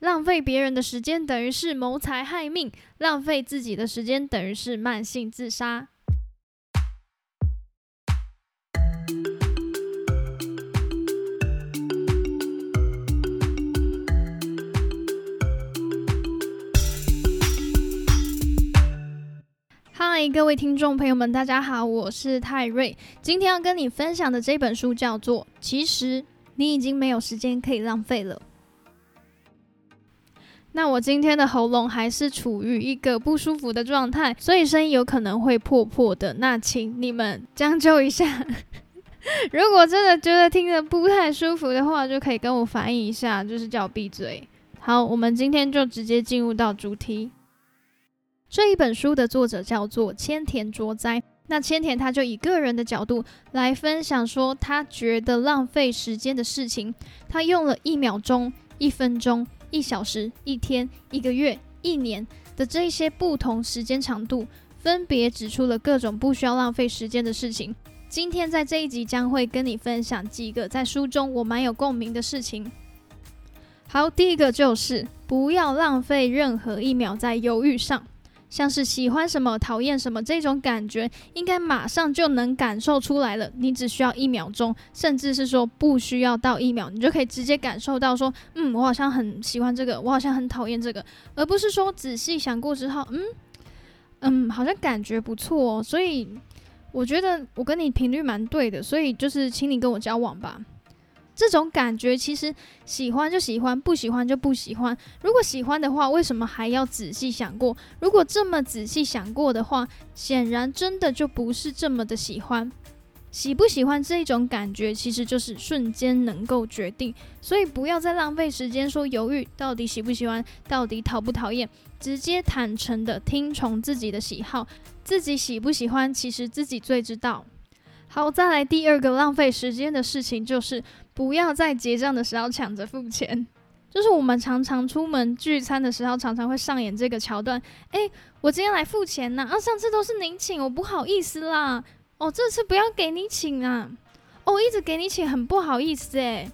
浪费别人的时间等于是谋财害命，浪费自己的时间等于是慢性自杀。嗨，各位听众朋友们，大家好，我是泰瑞。今天要跟你分享的这本书叫做《其实你已经没有时间可以浪费了》。那我今天的喉咙还是处于一个不舒服的状态，所以声音有可能会破破的。那请你们将就一下。如果真的觉得听着不太舒服的话，就可以跟我反映一下，就是叫我闭嘴。好，我们今天就直接进入到主题。这一本书的作者叫做千田卓哉。那千田他就以个人的角度来分享说，他觉得浪费时间的事情。他用了一秒钟、一分钟、一小时、一天、一个月、一年的这些不同时间长度，分别指出了各种不需要浪费时间的事情。今天在这一集将会跟你分享几个在书中我蛮有共鸣的事情。好，第一个就是不要浪费任何一秒在犹豫上。像是喜欢什么、讨厌什么这种感觉，应该马上就能感受出来了。你只需要一秒钟，甚至是说不需要到一秒，你就可以直接感受到说，嗯，我好像很喜欢这个，我好像很讨厌这个，而不是说仔细想过之后，嗯嗯，好像感觉不错。哦所以我觉得我跟你频率蛮对的，所以就是请你跟我交往吧。这种感觉其实喜欢就喜欢，不喜欢就不喜欢。如果喜欢的话，为什么还要仔细想过？如果这么仔细想过的话，显然真的就不是这么的喜欢。喜不喜欢这一种感觉，其实就是瞬间能够决定。所以不要再浪费时间说犹豫，到底喜不喜欢，到底讨不讨厌，直接坦诚的听从自己的喜好，自己喜不喜欢，其实自己最知道。好，再来第二个浪费时间的事情就是。不要在结账的时候抢着付钱，就是我们常常出门聚餐的时候，常常会上演这个桥段。诶，我今天来付钱呢，啊，上次都是您请，我不好意思啦。哦，这次不要给你请啊，哦，一直给你请，很不好意思诶。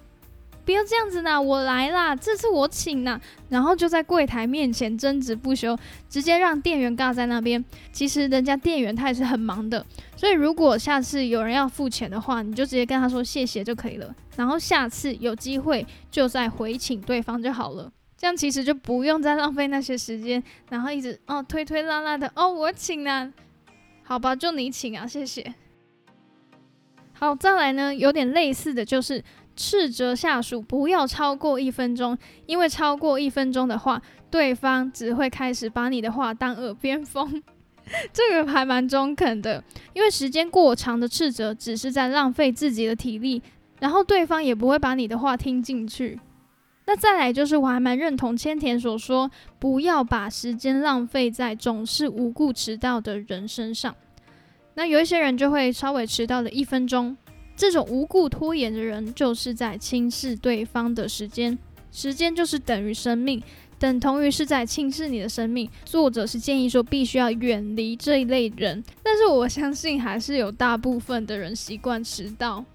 不要这样子啦，我来啦，这次我请呐，然后就在柜台面前争执不休，直接让店员尬在那边。其实人家店员他也是很忙的，所以如果下次有人要付钱的话，你就直接跟他说谢谢就可以了。然后下次有机会就再回请对方就好了，这样其实就不用再浪费那些时间，然后一直哦推推拉拉的哦我请啊，好吧就你请啊谢谢。好，再来呢，有点类似的就是。斥责下属不要超过一分钟，因为超过一分钟的话，对方只会开始把你的话当耳边风。这个还蛮中肯的，因为时间过长的斥责只是在浪费自己的体力，然后对方也不会把你的话听进去。那再来就是，我还蛮认同千田所说，不要把时间浪费在总是无故迟到的人身上。那有一些人就会稍微迟到了一分钟。这种无故拖延的人，就是在轻视对方的时间。时间就是等于生命，等同于是在轻视你的生命。作者是建议说，必须要远离这一类人。但是我相信，还是有大部分的人习惯迟到。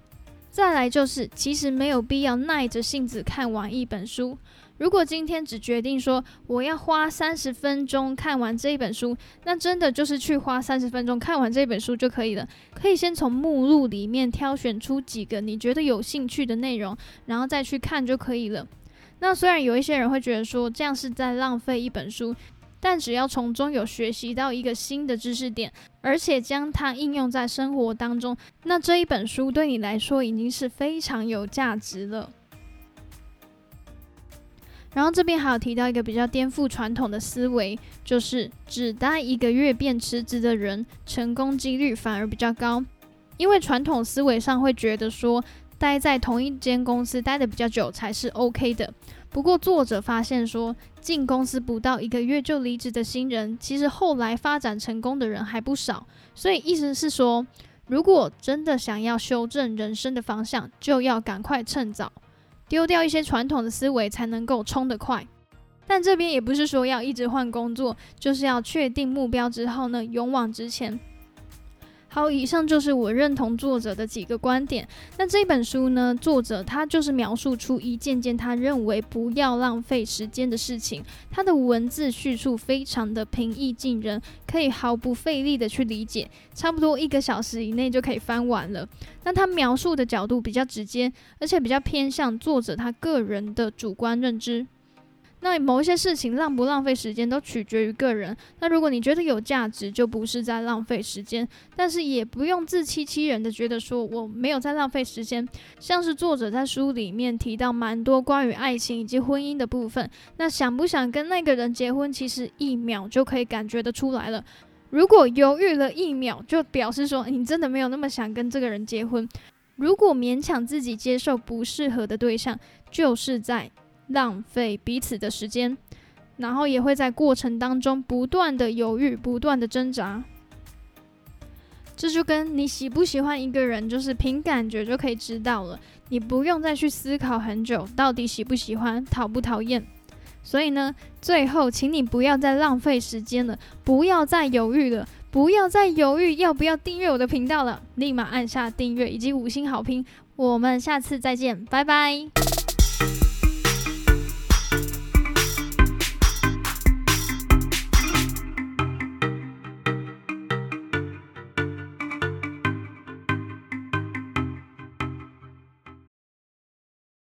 再来就是，其实没有必要耐着性子看完一本书。如果今天只决定说我要花三十分钟看完这一本书，那真的就是去花三十分钟看完这本书就可以了。可以先从目录里面挑选出几个你觉得有兴趣的内容，然后再去看就可以了。那虽然有一些人会觉得说这样是在浪费一本书，但只要从中有学习到一个新的知识点，而且将它应用在生活当中，那这一本书对你来说已经是非常有价值了。然后这边还有提到一个比较颠覆传统的思维，就是只待一个月便辞职的人，成功几率反而比较高。因为传统思维上会觉得说，待在同一间公司待的比较久才是 OK 的。不过作者发现说，进公司不到一个月就离职的新人，其实后来发展成功的人还不少。所以意思是说，如果真的想要修正人生的方向，就要赶快趁早。丢掉一些传统的思维，才能够冲得快。但这边也不是说要一直换工作，就是要确定目标之后呢，勇往直前。好，以上就是我认同作者的几个观点。那这本书呢，作者他就是描述出一件件他认为不要浪费时间的事情。他的文字叙述非常的平易近人，可以毫不费力的去理解，差不多一个小时以内就可以翻完了。那他描述的角度比较直接，而且比较偏向作者他个人的主观认知。那某一些事情浪不浪费时间都取决于个人。那如果你觉得有价值，就不是在浪费时间。但是也不用自欺欺人的觉得说我没有在浪费时间。像是作者在书里面提到蛮多关于爱情以及婚姻的部分。那想不想跟那个人结婚，其实一秒就可以感觉得出来了。如果犹豫了一秒，就表示说你真的没有那么想跟这个人结婚。如果勉强自己接受不适合的对象，就是在。浪费彼此的时间，然后也会在过程当中不断的犹豫，不断的挣扎。这就跟你喜不喜欢一个人，就是凭感觉就可以知道了，你不用再去思考很久，到底喜不喜欢，讨不讨厌。所以呢，最后，请你不要再浪费时间了，不要再犹豫了，不要再犹豫要不要订阅我的频道了，立马按下订阅以及五星好评。我们下次再见，拜拜。